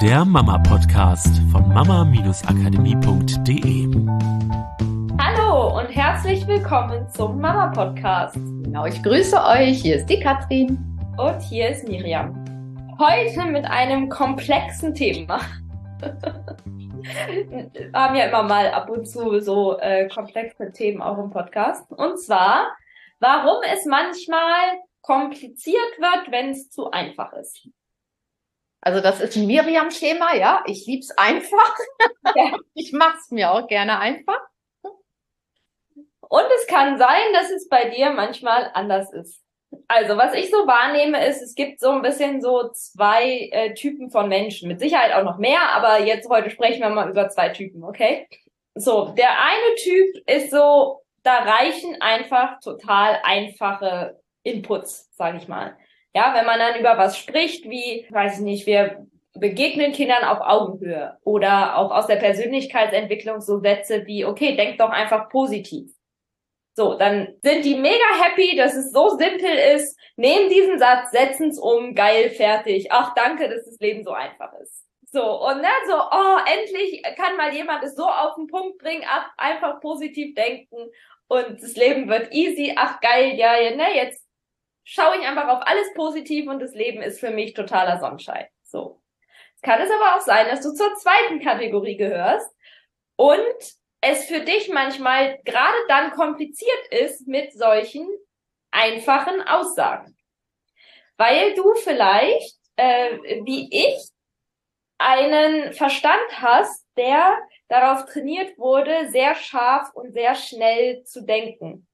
der Mama-Podcast von mama-akademie.de. Hallo und herzlich willkommen zum Mama-Podcast. Genau, ich grüße euch. Hier ist die Katrin. Und hier ist Miriam. Heute mit einem komplexen Thema. Wir haben ja immer mal ab und zu so äh, komplexe Themen auch im Podcast. Und zwar, warum es manchmal kompliziert wird, wenn es zu einfach ist. Also das ist ein Miriam-Thema, ja. Ich lieb's einfach. Ja. Ich mach's mir auch gerne einfach. Und es kann sein, dass es bei dir manchmal anders ist. Also, was ich so wahrnehme, ist, es gibt so ein bisschen so zwei äh, Typen von Menschen. Mit Sicherheit auch noch mehr, aber jetzt heute sprechen wir mal über zwei Typen, okay? So, der eine Typ ist so, da reichen einfach total einfache Inputs, sage ich mal. Ja, wenn man dann über was spricht, wie, weiß ich nicht, wir begegnen Kindern auf Augenhöhe oder auch aus der Persönlichkeitsentwicklung so Sätze wie, okay, denk doch einfach positiv. So, dann sind die mega happy, dass es so simpel ist, nehmen diesen Satz, setzen es um, geil, fertig. Ach, danke, dass das Leben so einfach ist. So, und ne, so, oh, endlich kann mal jemand es so auf den Punkt bringen, ach, einfach positiv denken und das Leben wird easy, ach geil, ja, ja, ne, jetzt schaue ich einfach auf alles positiv und das Leben ist für mich totaler Sonnenschein. So. Kann es aber auch sein, dass du zur zweiten Kategorie gehörst und es für dich manchmal gerade dann kompliziert ist mit solchen einfachen Aussagen. Weil du vielleicht, äh, wie ich, einen Verstand hast, der darauf trainiert wurde, sehr scharf und sehr schnell zu denken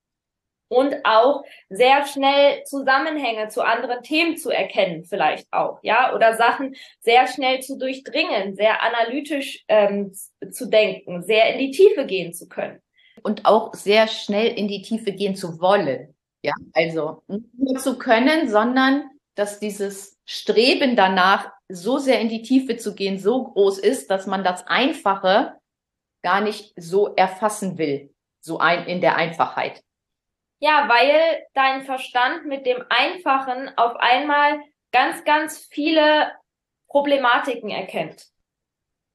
und auch sehr schnell Zusammenhänge zu anderen Themen zu erkennen, vielleicht auch, ja, oder Sachen sehr schnell zu durchdringen, sehr analytisch ähm, zu denken, sehr in die Tiefe gehen zu können. Und auch sehr schnell in die Tiefe gehen zu wollen. Ja, also nicht nur zu können, sondern dass dieses Streben danach, so sehr in die Tiefe zu gehen, so groß ist, dass man das Einfache gar nicht so erfassen will, so ein, in der Einfachheit. Ja, weil dein Verstand mit dem Einfachen auf einmal ganz, ganz viele Problematiken erkennt.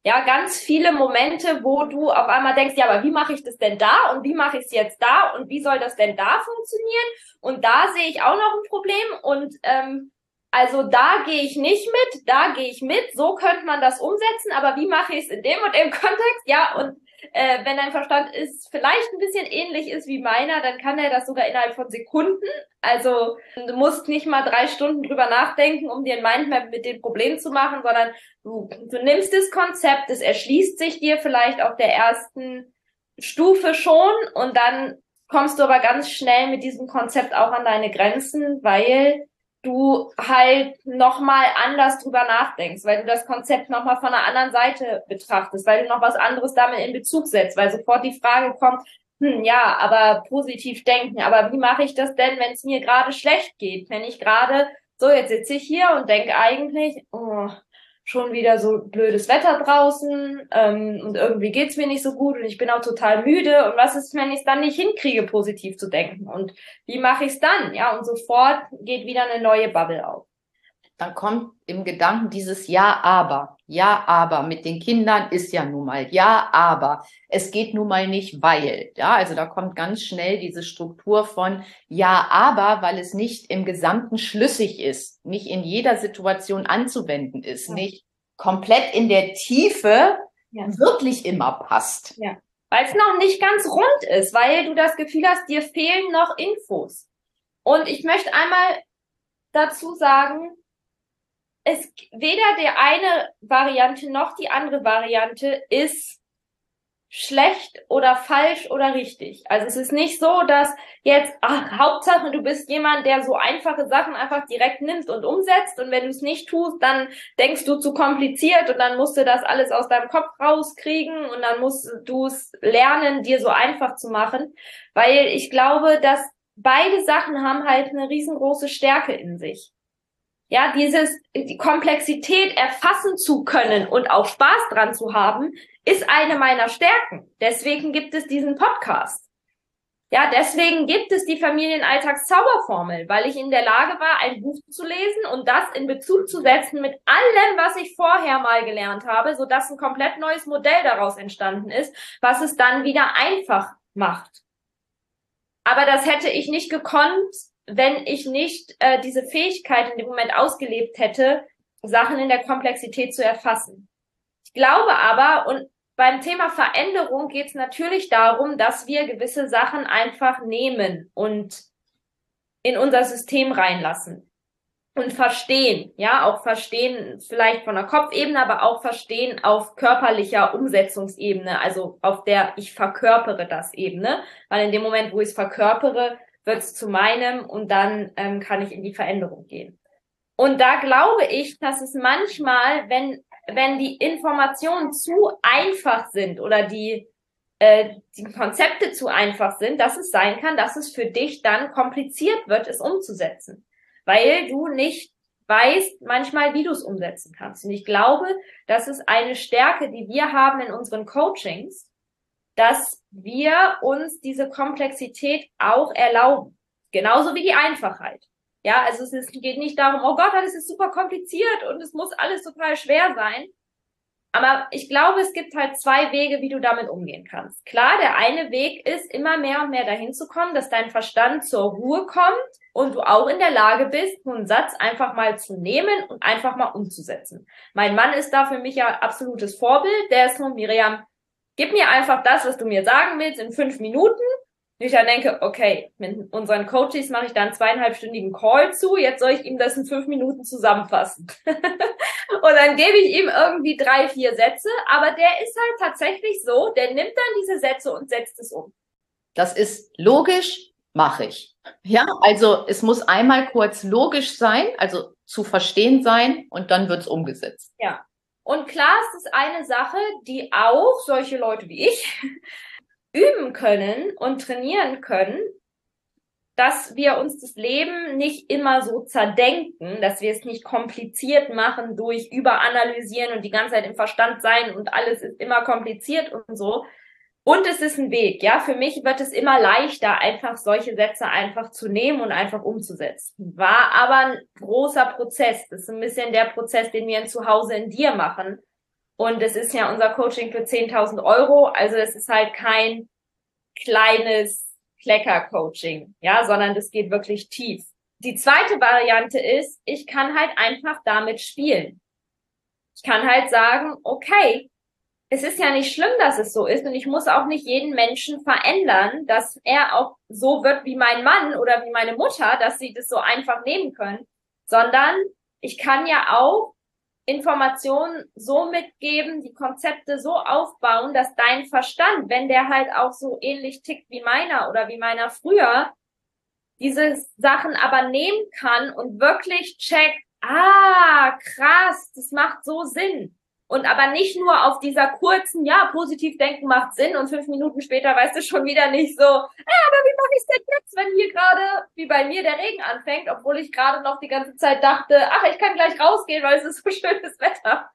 Ja, ganz viele Momente, wo du auf einmal denkst, ja, aber wie mache ich das denn da und wie mache ich es jetzt da und wie soll das denn da funktionieren? Und da sehe ich auch noch ein Problem und ähm, also da gehe ich nicht mit, da gehe ich mit, so könnte man das umsetzen, aber wie mache ich es in dem und dem Kontext? Ja, und äh, wenn dein Verstand ist vielleicht ein bisschen ähnlich ist wie meiner, dann kann er das sogar innerhalb von Sekunden. Also du musst nicht mal drei Stunden drüber nachdenken, um dir ein Mindmap mit dem Problem zu machen, sondern du, du nimmst das Konzept, es erschließt sich dir vielleicht auf der ersten Stufe schon und dann kommst du aber ganz schnell mit diesem Konzept auch an deine Grenzen, weil du halt nochmal anders drüber nachdenkst, weil du das Konzept nochmal von einer anderen Seite betrachtest, weil du noch was anderes damit in Bezug setzt, weil sofort die Frage kommt, hm, ja, aber positiv denken, aber wie mache ich das denn, wenn es mir gerade schlecht geht? Wenn ich gerade, so jetzt sitze ich hier und denke eigentlich, oh, schon wieder so blödes Wetter draußen ähm, und irgendwie geht's mir nicht so gut und ich bin auch total müde. Und was ist, wenn ich es dann nicht hinkriege, positiv zu denken? Und wie mache ich es dann? Ja, und sofort geht wieder eine neue Bubble auf dann kommt im Gedanken dieses Ja, aber. Ja, aber mit den Kindern ist ja nun mal Ja, aber. Es geht nun mal nicht, weil. Ja, also da kommt ganz schnell diese Struktur von Ja, aber, weil es nicht im Gesamten schlüssig ist, nicht in jeder Situation anzuwenden ist, ja. nicht komplett in der Tiefe ja. wirklich immer passt. Ja. Weil es noch nicht ganz rund ist, weil du das Gefühl hast, dir fehlen noch Infos. Und ich möchte einmal dazu sagen, es weder der eine Variante noch die andere Variante ist schlecht oder falsch oder richtig. Also es ist nicht so, dass jetzt, ach, Hauptsache du bist jemand, der so einfache Sachen einfach direkt nimmt und umsetzt und wenn du es nicht tust, dann denkst du zu kompliziert und dann musst du das alles aus deinem Kopf rauskriegen und dann musst du es lernen, dir so einfach zu machen, weil ich glaube, dass beide Sachen haben halt eine riesengroße Stärke in sich. Ja, dieses, die Komplexität erfassen zu können und auch Spaß dran zu haben, ist eine meiner Stärken. Deswegen gibt es diesen Podcast. Ja, deswegen gibt es die Familienalltagszauberformel, weil ich in der Lage war, ein Buch zu lesen und das in Bezug zu setzen mit allem, was ich vorher mal gelernt habe, so dass ein komplett neues Modell daraus entstanden ist, was es dann wieder einfach macht. Aber das hätte ich nicht gekonnt, wenn ich nicht äh, diese Fähigkeit in dem Moment ausgelebt hätte, Sachen in der Komplexität zu erfassen. Ich glaube aber, und beim Thema Veränderung geht es natürlich darum, dass wir gewisse Sachen einfach nehmen und in unser System reinlassen und verstehen, ja, auch verstehen vielleicht von der Kopfebene, aber auch verstehen auf körperlicher Umsetzungsebene, also auf der ich verkörpere das Ebene, weil in dem Moment, wo ich es verkörpere, wird es zu meinem und dann ähm, kann ich in die Veränderung gehen. Und da glaube ich, dass es manchmal, wenn wenn die Informationen zu einfach sind oder die, äh, die Konzepte zu einfach sind, dass es sein kann, dass es für dich dann kompliziert wird, es umzusetzen, weil du nicht weißt manchmal, wie du es umsetzen kannst. Und ich glaube, das ist eine Stärke, die wir haben in unseren Coachings, dass wir uns diese Komplexität auch erlauben. Genauso wie die Einfachheit. Ja, also es ist, geht nicht darum, oh Gott, alles ist super kompliziert und es muss alles total schwer sein. Aber ich glaube, es gibt halt zwei Wege, wie du damit umgehen kannst. Klar, der eine Weg ist, immer mehr und mehr dahin zu kommen, dass dein Verstand zur Ruhe kommt und du auch in der Lage bist, einen Satz einfach mal zu nehmen und einfach mal umzusetzen. Mein Mann ist da für mich ja absolutes Vorbild. Der ist so, Miriam, gib mir einfach das, was du mir sagen willst, in fünf Minuten ich dann denke, okay, mit unseren Coaches mache ich dann zweieinhalbstündigen Call zu, jetzt soll ich ihm das in fünf Minuten zusammenfassen. und dann gebe ich ihm irgendwie drei, vier Sätze, aber der ist halt tatsächlich so, der nimmt dann diese Sätze und setzt es um. Das ist logisch, mache ich. Ja, also es muss einmal kurz logisch sein, also zu verstehen sein und dann wird es umgesetzt. Ja. Und klar ist es eine Sache, die auch solche Leute wie ich üben können und trainieren können, dass wir uns das Leben nicht immer so zerdenken, dass wir es nicht kompliziert machen durch überanalysieren und die ganze Zeit im Verstand sein und alles ist immer kompliziert und so. Und es ist ein Weg, ja. Für mich wird es immer leichter, einfach solche Sätze einfach zu nehmen und einfach umzusetzen. War aber ein großer Prozess. Das ist ein bisschen der Prozess, den wir zu Hause in dir machen. Und es ist ja unser Coaching für 10.000 Euro. Also es ist halt kein kleines Klecker-Coaching, ja, sondern das geht wirklich tief. Die zweite Variante ist, ich kann halt einfach damit spielen. Ich kann halt sagen, okay, es ist ja nicht schlimm, dass es so ist und ich muss auch nicht jeden Menschen verändern, dass er auch so wird wie mein Mann oder wie meine Mutter, dass sie das so einfach nehmen können, sondern ich kann ja auch Informationen so mitgeben, die Konzepte so aufbauen, dass dein Verstand, wenn der halt auch so ähnlich tickt wie meiner oder wie meiner früher, diese Sachen aber nehmen kann und wirklich checkt, ah, krass, das macht so Sinn. Und aber nicht nur auf dieser kurzen, ja, positiv denken macht Sinn und fünf Minuten später weißt du schon wieder nicht so, ja, aber wie mache ich denn jetzt, wenn hier gerade, wie bei mir, der Regen anfängt, obwohl ich gerade noch die ganze Zeit dachte, ach, ich kann gleich rausgehen, weil es ist so schönes Wetter.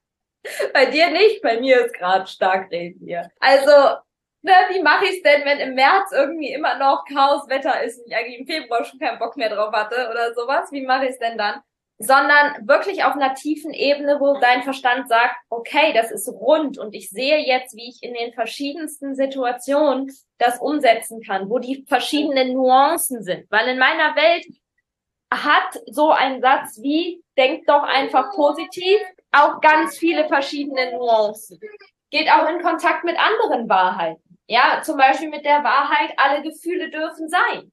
Bei dir nicht, bei mir ist gerade stark Regen hier. Also, ne, wie mache ich es denn, wenn im März irgendwie immer noch Chaoswetter ist und ich eigentlich im Februar schon keinen Bock mehr drauf hatte oder sowas? Wie mache ich es denn dann? Sondern wirklich auf einer tiefen Ebene, wo dein Verstand sagt, okay, das ist rund und ich sehe jetzt, wie ich in den verschiedensten Situationen das umsetzen kann, wo die verschiedenen Nuancen sind. Weil in meiner Welt hat so ein Satz wie, denk doch einfach positiv, auch ganz viele verschiedene Nuancen. Geht auch in Kontakt mit anderen Wahrheiten. Ja, zum Beispiel mit der Wahrheit, alle Gefühle dürfen sein.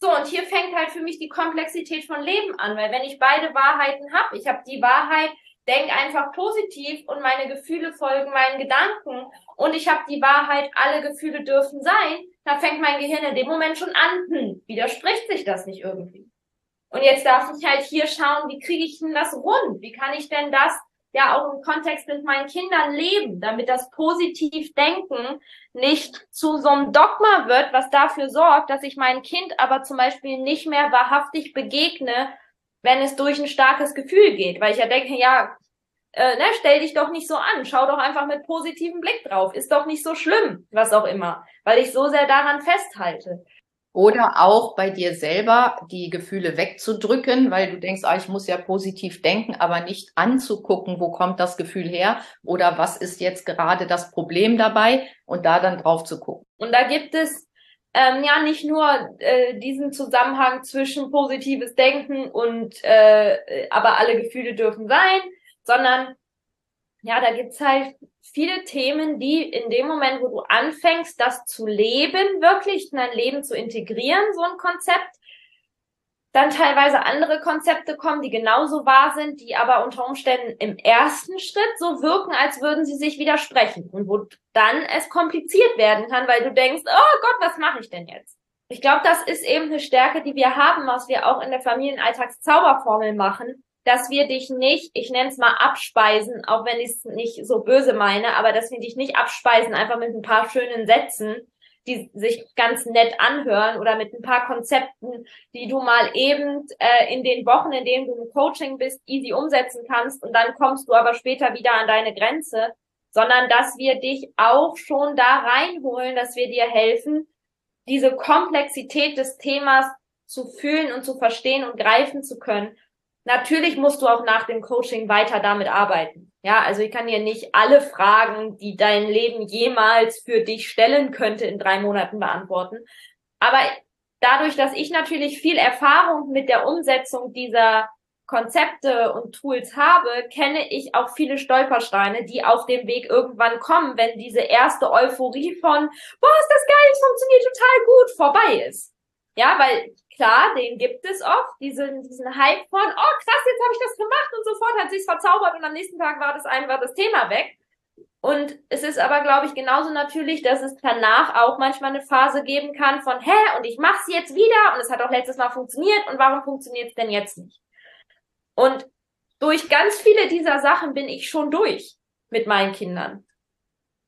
So, und hier fängt halt für mich die Komplexität von Leben an, weil wenn ich beide Wahrheiten habe, ich habe die Wahrheit, denk einfach positiv und meine Gefühle folgen meinen Gedanken und ich habe die Wahrheit, alle Gefühle dürfen sein, da fängt mein Gehirn in dem Moment schon an, hm, widerspricht sich das nicht irgendwie. Und jetzt darf ich halt hier schauen, wie kriege ich denn das rund? Wie kann ich denn das ja auch im Kontext mit meinen Kindern leben, damit das positiv Denken nicht zu so einem Dogma wird, was dafür sorgt, dass ich mein Kind aber zum Beispiel nicht mehr wahrhaftig begegne, wenn es durch ein starkes Gefühl geht, weil ich ja denke, ja, äh, ne, stell dich doch nicht so an, schau doch einfach mit positivem Blick drauf, ist doch nicht so schlimm, was auch immer, weil ich so sehr daran festhalte. Oder auch bei dir selber die Gefühle wegzudrücken, weil du denkst, ah, ich muss ja positiv denken, aber nicht anzugucken, wo kommt das Gefühl her oder was ist jetzt gerade das Problem dabei und da dann drauf zu gucken. Und da gibt es ähm, ja nicht nur äh, diesen Zusammenhang zwischen positives Denken und äh, aber alle Gefühle dürfen sein, sondern ja, da gibt's halt viele Themen, die in dem Moment, wo du anfängst, das zu leben, wirklich in dein Leben zu integrieren, so ein Konzept, dann teilweise andere Konzepte kommen, die genauso wahr sind, die aber unter Umständen im ersten Schritt so wirken, als würden sie sich widersprechen und wo dann es kompliziert werden kann, weil du denkst, oh Gott, was mache ich denn jetzt? Ich glaube, das ist eben eine Stärke, die wir haben, was wir auch in der Familienalltagszauberformel machen, dass wir dich nicht, ich nenne es mal abspeisen, auch wenn ich es nicht so böse meine, aber dass wir dich nicht abspeisen, einfach mit ein paar schönen Sätzen, die sich ganz nett anhören oder mit ein paar Konzepten, die du mal eben äh, in den Wochen, in denen du im Coaching bist, easy umsetzen kannst und dann kommst du aber später wieder an deine Grenze, sondern dass wir dich auch schon da reinholen, dass wir dir helfen, diese Komplexität des Themas zu fühlen und zu verstehen und greifen zu können Natürlich musst du auch nach dem Coaching weiter damit arbeiten. Ja, also ich kann dir nicht alle Fragen, die dein Leben jemals für dich stellen könnte, in drei Monaten beantworten. Aber dadurch, dass ich natürlich viel Erfahrung mit der Umsetzung dieser Konzepte und Tools habe, kenne ich auch viele Stolpersteine, die auf dem Weg irgendwann kommen, wenn diese erste Euphorie von, boah, ist das geil, es funktioniert total gut, vorbei ist. Ja, weil klar, den gibt es oft, diesen, diesen Hype von, oh krass, jetzt habe ich das gemacht und sofort hat sich's verzaubert und am nächsten Tag war das einfach das Thema weg. Und es ist aber, glaube ich, genauso natürlich, dass es danach auch manchmal eine Phase geben kann von, hä, und ich mach's jetzt wieder und es hat auch letztes Mal funktioniert und warum funktioniert's denn jetzt nicht? Und durch ganz viele dieser Sachen bin ich schon durch mit meinen Kindern.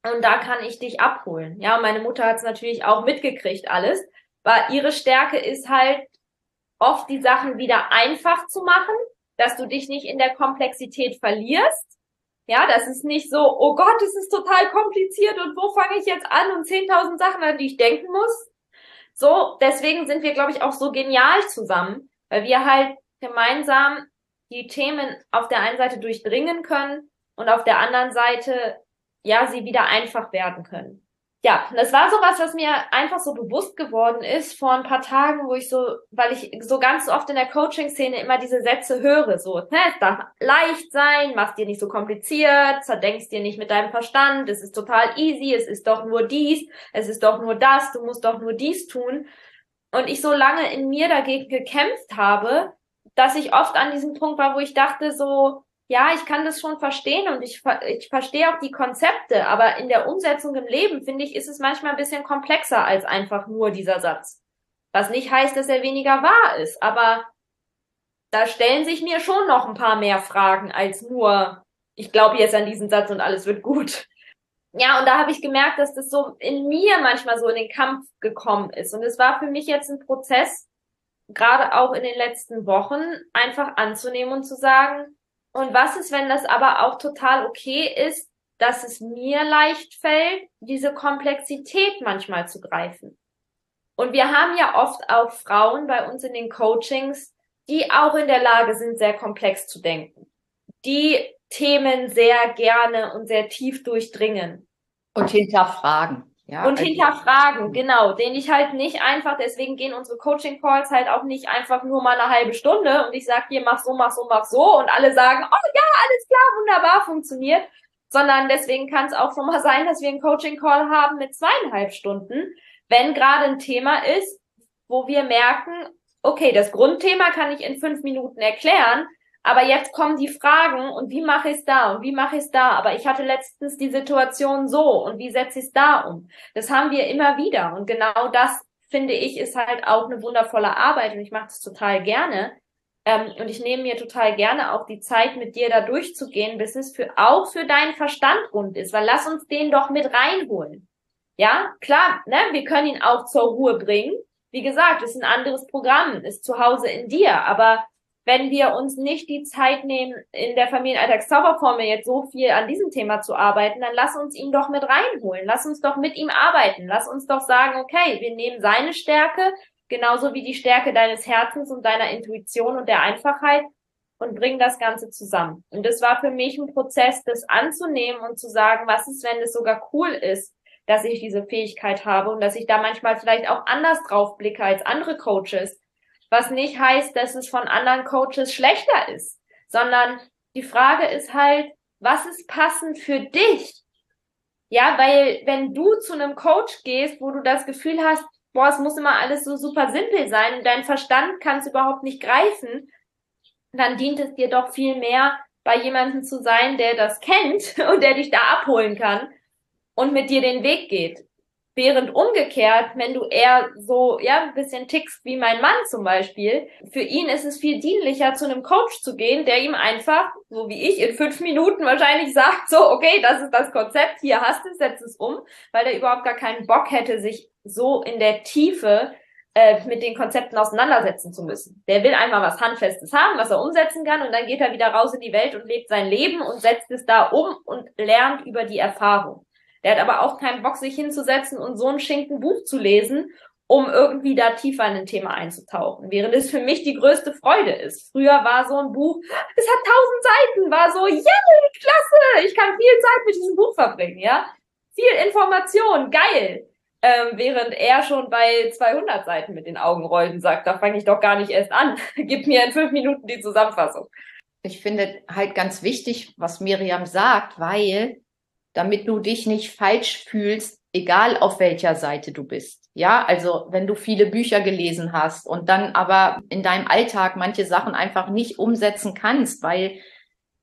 Und da kann ich dich abholen. Ja, meine Mutter hat es natürlich auch mitgekriegt alles. Weil ihre Stärke ist halt oft die Sachen wieder einfach zu machen, dass du dich nicht in der Komplexität verlierst. Ja, das ist nicht so, oh Gott, es ist total kompliziert und wo fange ich jetzt an und 10.000 Sachen, an die ich denken muss. So, deswegen sind wir, glaube ich, auch so genial zusammen, weil wir halt gemeinsam die Themen auf der einen Seite durchdringen können und auf der anderen Seite, ja, sie wieder einfach werden können ja, das war sowas, was mir einfach so bewusst geworden ist vor ein paar Tagen, wo ich so, weil ich so ganz oft in der Coaching-Szene immer diese Sätze höre, so, ne, es darf leicht sein, mach's dir nicht so kompliziert, zerdenkst dir nicht mit deinem Verstand, es ist total easy, es ist doch nur dies, es ist doch nur das, du musst doch nur dies tun. Und ich so lange in mir dagegen gekämpft habe, dass ich oft an diesem Punkt war, wo ich dachte so, ja, ich kann das schon verstehen und ich, ich verstehe auch die Konzepte, aber in der Umsetzung im Leben, finde ich, ist es manchmal ein bisschen komplexer als einfach nur dieser Satz. Was nicht heißt, dass er weniger wahr ist, aber da stellen sich mir schon noch ein paar mehr Fragen als nur, ich glaube jetzt an diesen Satz und alles wird gut. Ja, und da habe ich gemerkt, dass das so in mir manchmal so in den Kampf gekommen ist. Und es war für mich jetzt ein Prozess, gerade auch in den letzten Wochen, einfach anzunehmen und zu sagen, und was ist, wenn das aber auch total okay ist, dass es mir leicht fällt, diese Komplexität manchmal zu greifen? Und wir haben ja oft auch Frauen bei uns in den Coachings, die auch in der Lage sind, sehr komplex zu denken, die Themen sehr gerne und sehr tief durchdringen. Und hinterfragen. Ja, und also hinterfragen, genau, den ich halt nicht einfach, deswegen gehen unsere Coaching-Calls halt auch nicht einfach nur mal eine halbe Stunde und ich sag dir, mach so, mach so, mach so und alle sagen, oh ja, alles klar, wunderbar, funktioniert, sondern deswegen kann es auch schon mal sein, dass wir einen Coaching-Call haben mit zweieinhalb Stunden, wenn gerade ein Thema ist, wo wir merken, okay, das Grundthema kann ich in fünf Minuten erklären, aber jetzt kommen die Fragen und wie mache ich es da und wie mache ich es da? Aber ich hatte letztens die Situation so und wie setze ich es da um? Das haben wir immer wieder und genau das finde ich ist halt auch eine wundervolle Arbeit und ich mache das total gerne. Ähm, und ich nehme mir total gerne auch die Zeit, mit dir da durchzugehen, bis es für auch für deinen Verstand rund ist, weil lass uns den doch mit reinholen. Ja, klar, ne, wir können ihn auch zur Ruhe bringen. Wie gesagt, ist ein anderes Programm, ist zu Hause in dir, aber wenn wir uns nicht die Zeit nehmen, in der Familienalltagszauberformel jetzt so viel an diesem Thema zu arbeiten, dann lass uns ihn doch mit reinholen. Lass uns doch mit ihm arbeiten. Lass uns doch sagen, okay, wir nehmen seine Stärke, genauso wie die Stärke deines Herzens und deiner Intuition und der Einfachheit und bring das Ganze zusammen. Und das war für mich ein Prozess, das anzunehmen und zu sagen, was ist, wenn es sogar cool ist, dass ich diese Fähigkeit habe und dass ich da manchmal vielleicht auch anders drauf blicke als andere Coaches. Was nicht heißt, dass es von anderen Coaches schlechter ist, sondern die Frage ist halt, was ist passend für dich? Ja, weil wenn du zu einem Coach gehst, wo du das Gefühl hast, boah, es muss immer alles so super simpel sein und dein Verstand kann es überhaupt nicht greifen, dann dient es dir doch viel mehr, bei jemandem zu sein, der das kennt und der dich da abholen kann und mit dir den Weg geht. Während umgekehrt, wenn du eher so, ja, ein bisschen tickst wie mein Mann zum Beispiel, für ihn ist es viel dienlicher, zu einem Coach zu gehen, der ihm einfach, so wie ich, in fünf Minuten wahrscheinlich sagt, so, okay, das ist das Konzept, hier hast du es, setz es um, weil er überhaupt gar keinen Bock hätte, sich so in der Tiefe äh, mit den Konzepten auseinandersetzen zu müssen. Der will einmal was Handfestes haben, was er umsetzen kann und dann geht er wieder raus in die Welt und lebt sein Leben und setzt es da um und lernt über die Erfahrung. Der hat aber auch keinen Bock, sich hinzusetzen und so ein Schinken Buch zu lesen, um irgendwie da tiefer in ein Thema einzutauchen. Während es für mich die größte Freude ist. Früher war so ein Buch, es hat tausend Seiten, war so, yay, klasse, ich kann viel Zeit mit diesem Buch verbringen, ja. Viel Information, geil. Ähm, während er schon bei 200 Seiten mit den Augen rollt und sagt, da fange ich doch gar nicht erst an. Gib mir in fünf Minuten die Zusammenfassung. Ich finde halt ganz wichtig, was Miriam sagt, weil damit du dich nicht falsch fühlst, egal auf welcher Seite du bist. Ja, also wenn du viele Bücher gelesen hast und dann aber in deinem Alltag manche Sachen einfach nicht umsetzen kannst, weil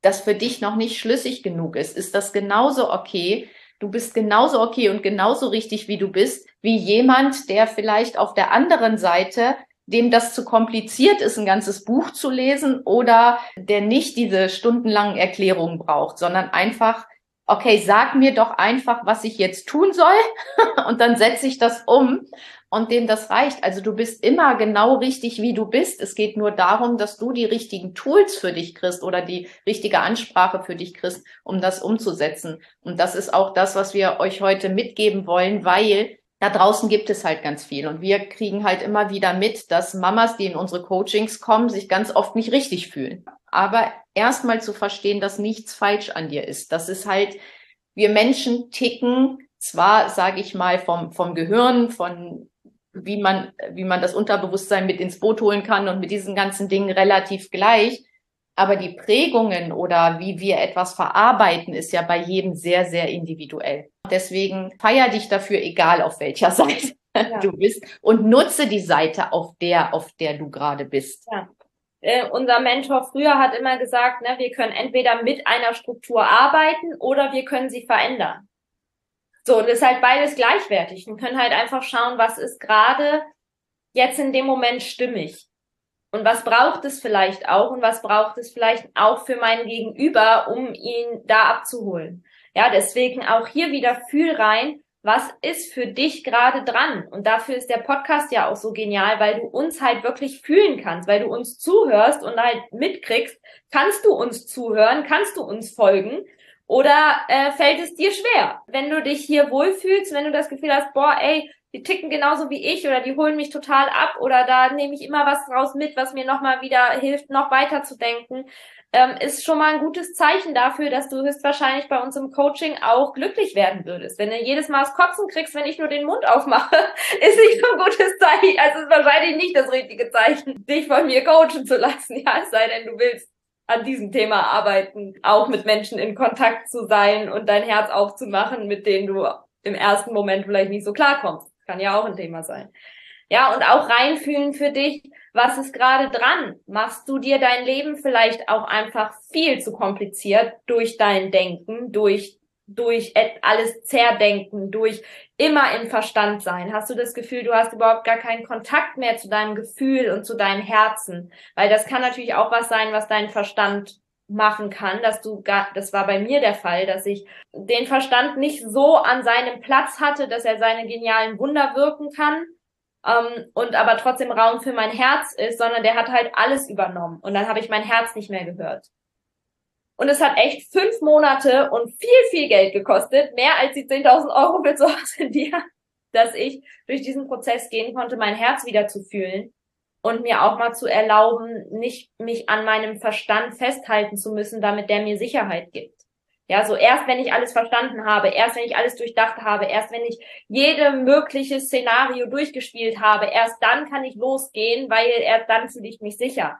das für dich noch nicht schlüssig genug ist, ist das genauso okay. Du bist genauso okay und genauso richtig, wie du bist, wie jemand, der vielleicht auf der anderen Seite dem das zu kompliziert ist, ein ganzes Buch zu lesen oder der nicht diese stundenlangen Erklärungen braucht, sondern einfach okay, sag mir doch einfach, was ich jetzt tun soll und dann setze ich das um und dem das reicht. Also du bist immer genau richtig, wie du bist. Es geht nur darum, dass du die richtigen Tools für dich kriegst oder die richtige Ansprache für dich kriegst, um das umzusetzen. Und das ist auch das, was wir euch heute mitgeben wollen, weil da draußen gibt es halt ganz viel. Und wir kriegen halt immer wieder mit, dass Mamas, die in unsere Coachings kommen, sich ganz oft nicht richtig fühlen. Aber erstmal zu verstehen, dass nichts falsch an dir ist. Das ist halt, wir Menschen ticken zwar, sage ich mal, vom, vom Gehirn, von wie man, wie man das Unterbewusstsein mit ins Boot holen kann und mit diesen ganzen Dingen relativ gleich. Aber die Prägungen oder wie wir etwas verarbeiten, ist ja bei jedem sehr, sehr individuell. Deswegen feier dich dafür, egal auf welcher Seite ja. du bist und nutze die Seite auf der, auf der du gerade bist. Ja äh, unser Mentor früher hat immer gesagt, ne, wir können entweder mit einer Struktur arbeiten oder wir können sie verändern. So, und ist halt beides gleichwertig. Wir können halt einfach schauen, was ist gerade jetzt in dem Moment stimmig. Und was braucht es vielleicht auch und was braucht es vielleicht auch für meinen Gegenüber, um ihn da abzuholen. Ja, deswegen auch hier wieder fühl rein, was ist für dich gerade dran? Und dafür ist der Podcast ja auch so genial, weil du uns halt wirklich fühlen kannst, weil du uns zuhörst und halt mitkriegst, kannst du uns zuhören, kannst du uns folgen oder äh, fällt es dir schwer? Wenn du dich hier wohlfühlst, wenn du das Gefühl hast, boah, ey, die ticken genauso wie ich oder die holen mich total ab oder da nehme ich immer was raus mit, was mir nochmal wieder hilft, noch weiter zu denken, ähm, ist schon mal ein gutes Zeichen dafür, dass du höchstwahrscheinlich bei uns im Coaching auch glücklich werden würdest. Wenn du jedes Mal das Kotzen kriegst, wenn ich nur den Mund aufmache, ist nicht so ein gutes Zeichen. Also ist wahrscheinlich nicht das richtige Zeichen, dich von mir coachen zu lassen. Ja, es sei denn, du willst an diesem Thema arbeiten, auch mit Menschen in Kontakt zu sein und dein Herz aufzumachen, mit denen du im ersten Moment vielleicht nicht so klarkommst. Kann ja auch ein Thema sein. Ja, und auch reinfühlen für dich, was ist gerade dran? Machst du dir dein Leben vielleicht auch einfach viel zu kompliziert durch dein Denken, durch durch alles zerdenken, durch immer im Verstand sein? Hast du das Gefühl, du hast überhaupt gar keinen Kontakt mehr zu deinem Gefühl und zu deinem Herzen? Weil das kann natürlich auch was sein, was dein Verstand machen kann, dass du gar, das war bei mir der Fall, dass ich den Verstand nicht so an seinem Platz hatte, dass er seine genialen Wunder wirken kann, ähm, und aber trotzdem Raum für mein Herz ist, sondern der hat halt alles übernommen. Und dann habe ich mein Herz nicht mehr gehört. Und es hat echt fünf Monate und viel, viel Geld gekostet, mehr als die 10.000 Euro für zu Hause in dir. dass ich durch diesen Prozess gehen konnte, mein Herz wieder zu fühlen und mir auch mal zu erlauben, nicht mich an meinem Verstand festhalten zu müssen, damit der mir Sicherheit gibt. Ja, so erst wenn ich alles verstanden habe, erst wenn ich alles durchdacht habe, erst wenn ich jede mögliche Szenario durchgespielt habe, erst dann kann ich losgehen, weil erst dann fühle ich mich sicher.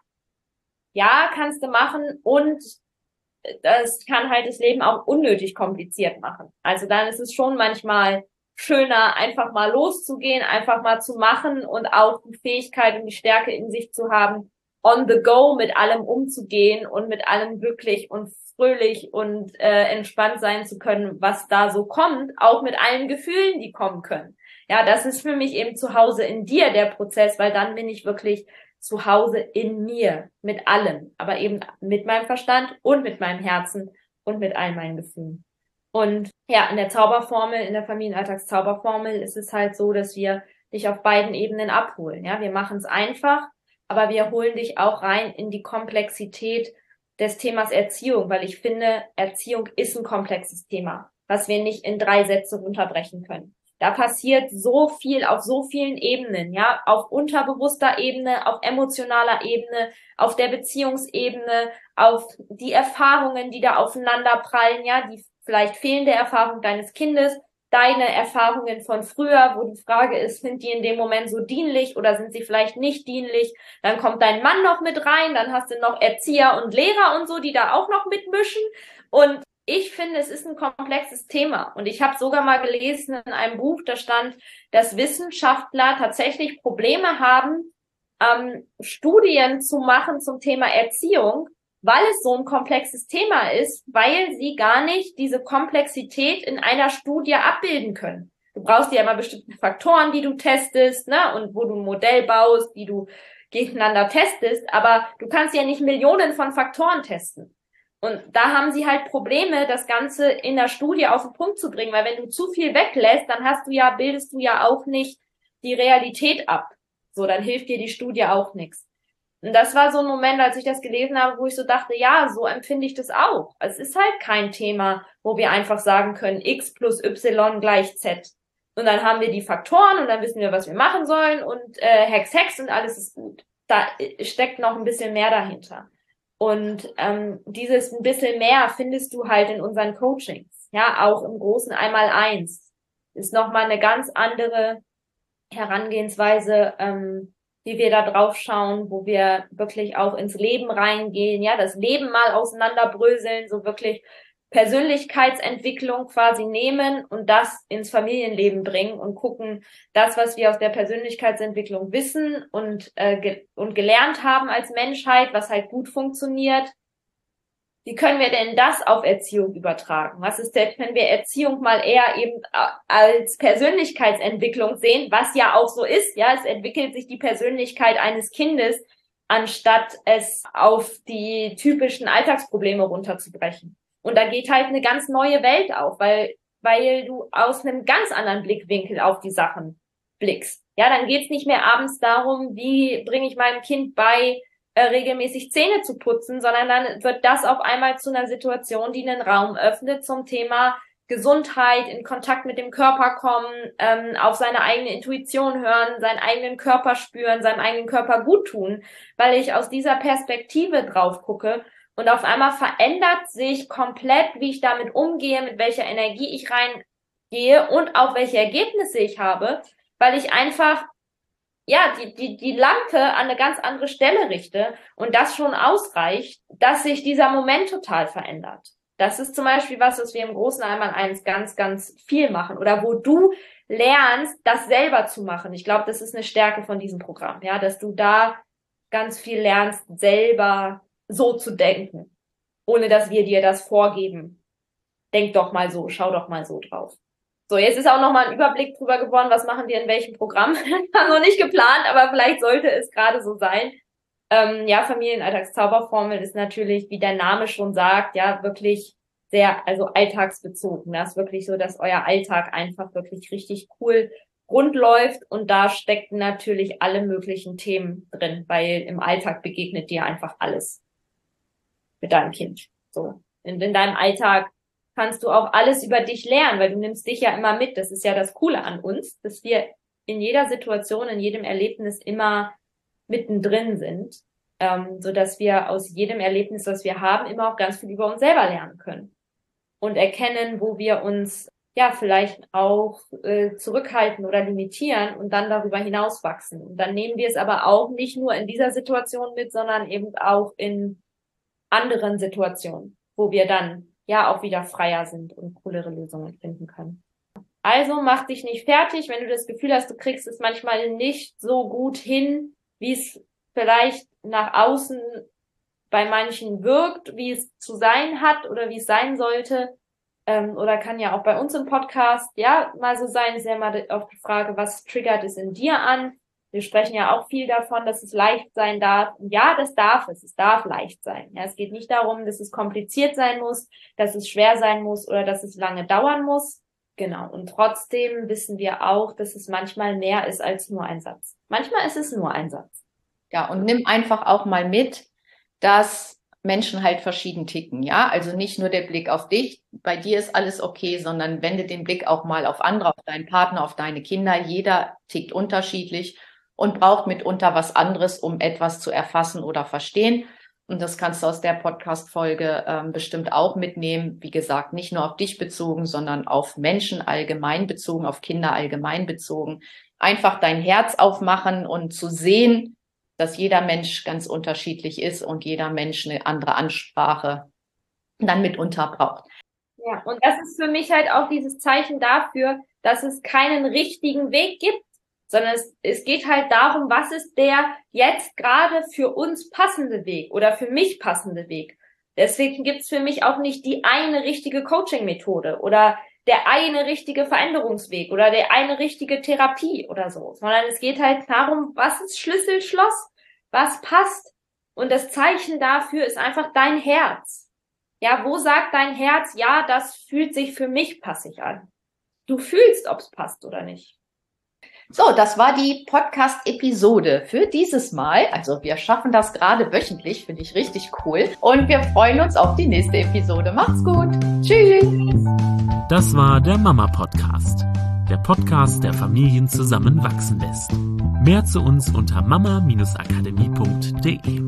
Ja, kannst du machen und das kann halt das Leben auch unnötig kompliziert machen. Also dann ist es schon manchmal schöner, einfach mal loszugehen, einfach mal zu machen und auch die Fähigkeit und die Stärke in sich zu haben, on the go mit allem umzugehen und mit allem glücklich und fröhlich und äh, entspannt sein zu können, was da so kommt, auch mit allen Gefühlen, die kommen können. Ja, das ist für mich eben zu Hause in dir der Prozess, weil dann bin ich wirklich zu Hause in mir, mit allem, aber eben mit meinem Verstand und mit meinem Herzen und mit all meinen Gefühlen. Und ja, in der Zauberformel, in der Familienalltagszauberformel ist es halt so, dass wir dich auf beiden Ebenen abholen. Ja, wir machen es einfach, aber wir holen dich auch rein in die Komplexität des Themas Erziehung, weil ich finde, Erziehung ist ein komplexes Thema, was wir nicht in drei Sätze runterbrechen können. Da passiert so viel auf so vielen Ebenen, ja, auf unterbewusster Ebene, auf emotionaler Ebene, auf der Beziehungsebene, auf die Erfahrungen, die da aufeinander prallen, ja, die vielleicht fehlende Erfahrung deines Kindes, deine Erfahrungen von früher, wo die Frage ist, sind die in dem Moment so dienlich oder sind sie vielleicht nicht dienlich? Dann kommt dein Mann noch mit rein, dann hast du noch Erzieher und Lehrer und so, die da auch noch mitmischen. Und ich finde, es ist ein komplexes Thema. Und ich habe sogar mal gelesen in einem Buch, da stand, dass Wissenschaftler tatsächlich Probleme haben, ähm, Studien zu machen zum Thema Erziehung, weil es so ein komplexes Thema ist, weil sie gar nicht diese Komplexität in einer Studie abbilden können. Du brauchst ja immer bestimmte Faktoren, die du testest, ne, und wo du ein Modell baust, die du gegeneinander testest, aber du kannst ja nicht Millionen von Faktoren testen. Und da haben sie halt Probleme, das Ganze in der Studie auf den Punkt zu bringen, weil wenn du zu viel weglässt, dann hast du ja, bildest du ja auch nicht die Realität ab. So, dann hilft dir die Studie auch nichts. Und das war so ein Moment, als ich das gelesen habe, wo ich so dachte, ja, so empfinde ich das auch. Es ist halt kein Thema, wo wir einfach sagen können, x plus y gleich z. Und dann haben wir die Faktoren und dann wissen wir, was wir machen sollen und äh, Hex, Hex und alles ist gut. Da äh, steckt noch ein bisschen mehr dahinter. Und ähm, dieses ein bisschen mehr findest du halt in unseren Coachings. Ja, auch im großen Einmal-Eins. Ist nochmal eine ganz andere Herangehensweise, ähm, wie wir da drauf schauen, wo wir wirklich auch ins Leben reingehen, ja, das Leben mal auseinanderbröseln, so wirklich Persönlichkeitsentwicklung quasi nehmen und das ins Familienleben bringen und gucken, das, was wir aus der Persönlichkeitsentwicklung wissen und, äh, ge und gelernt haben als Menschheit, was halt gut funktioniert, wie können wir denn das auf Erziehung übertragen? Was ist denn, wenn wir Erziehung mal eher eben äh, als Persönlichkeitsentwicklung sehen, was ja auch so ist, ja, es entwickelt sich die Persönlichkeit eines Kindes, anstatt es auf die typischen Alltagsprobleme runterzubrechen. Und da geht halt eine ganz neue Welt auf, weil, weil du aus einem ganz anderen Blickwinkel auf die Sachen blickst. Ja, dann geht's nicht mehr abends darum, wie bringe ich meinem Kind bei, äh, regelmäßig Zähne zu putzen, sondern dann wird das auf einmal zu einer Situation, die einen Raum öffnet zum Thema Gesundheit, in Kontakt mit dem Körper kommen, ähm, auf seine eigene Intuition hören, seinen eigenen Körper spüren, seinem eigenen Körper gut tun, weil ich aus dieser Perspektive drauf gucke und auf einmal verändert sich komplett, wie ich damit umgehe, mit welcher Energie ich reingehe und auch welche Ergebnisse ich habe, weil ich einfach ja, die, die, die Lampe an eine ganz andere Stelle richte und das schon ausreicht, dass sich dieser Moment total verändert. Das ist zum Beispiel was, was wir im Großen einmal eins ganz, ganz viel machen oder wo du lernst, das selber zu machen. Ich glaube, das ist eine Stärke von diesem Programm, ja, dass du da ganz viel lernst, selber so zu denken, ohne dass wir dir das vorgeben. Denk doch mal so, schau doch mal so drauf. So, jetzt ist auch noch mal ein Überblick drüber geworden, was machen wir in welchem Programm. War noch nicht geplant, aber vielleicht sollte es gerade so sein. Ähm, ja, Familienalltagszauberformel ist natürlich, wie der Name schon sagt, ja, wirklich sehr, also alltagsbezogen. Das ist wirklich so, dass euer Alltag einfach wirklich richtig cool rund läuft und da stecken natürlich alle möglichen Themen drin, weil im Alltag begegnet dir einfach alles mit deinem Kind. So. In, in deinem Alltag kannst du auch alles über dich lernen, weil du nimmst dich ja immer mit. Das ist ja das Coole an uns, dass wir in jeder Situation, in jedem Erlebnis immer mittendrin sind, ähm, so dass wir aus jedem Erlebnis, das wir haben, immer auch ganz viel über uns selber lernen können und erkennen, wo wir uns ja vielleicht auch äh, zurückhalten oder limitieren und dann darüber hinaus wachsen. Und dann nehmen wir es aber auch nicht nur in dieser Situation mit, sondern eben auch in anderen Situationen, wo wir dann ja auch wieder freier sind und coolere Lösungen finden können. Also mach dich nicht fertig, wenn du das Gefühl hast, du kriegst es manchmal nicht so gut hin, wie es vielleicht nach außen bei manchen wirkt, wie es zu sein hat oder wie es sein sollte. Ähm, oder kann ja auch bei uns im Podcast ja mal so sein, ist ja mal auf die Frage, was triggert es in dir an? Wir sprechen ja auch viel davon, dass es leicht sein darf. Ja, das darf es. Es darf leicht sein. Ja, es geht nicht darum, dass es kompliziert sein muss, dass es schwer sein muss oder dass es lange dauern muss. Genau. Und trotzdem wissen wir auch, dass es manchmal mehr ist als nur ein Satz. Manchmal ist es nur ein Satz. Ja, und nimm einfach auch mal mit, dass Menschen halt verschieden ticken, ja. Also nicht nur der Blick auf dich, bei dir ist alles okay, sondern wende den Blick auch mal auf andere, auf deinen Partner, auf deine Kinder. Jeder tickt unterschiedlich und braucht mitunter was anderes, um etwas zu erfassen oder verstehen. Und das kannst du aus der Podcast-Folge ähm, bestimmt auch mitnehmen. Wie gesagt, nicht nur auf dich bezogen, sondern auf Menschen allgemein bezogen, auf Kinder allgemein bezogen. Einfach dein Herz aufmachen und zu sehen, dass jeder Mensch ganz unterschiedlich ist und jeder Mensch eine andere Ansprache dann mitunter braucht. Ja, und das ist für mich halt auch dieses Zeichen dafür, dass es keinen richtigen Weg gibt, sondern es, es geht halt darum, was ist der jetzt gerade für uns passende Weg oder für mich passende Weg. Deswegen gibt's für mich auch nicht die eine richtige Coaching-Methode oder der eine richtige Veränderungsweg oder der eine richtige Therapie oder so, sondern es geht halt darum, was ist Schlüssel, Schloss, was passt. Und das Zeichen dafür ist einfach dein Herz. Ja, wo sagt dein Herz, ja, das fühlt sich für mich passig an. Du fühlst, ob's passt oder nicht. So, das war die Podcast-Episode für dieses Mal. Also wir schaffen das gerade wöchentlich, finde ich richtig cool. Und wir freuen uns auf die nächste Episode. Macht's gut. Tschüss. Das war der Mama Podcast. Der Podcast, der Familien zusammenwachsen lässt. Mehr zu uns unter mama-akademie.de.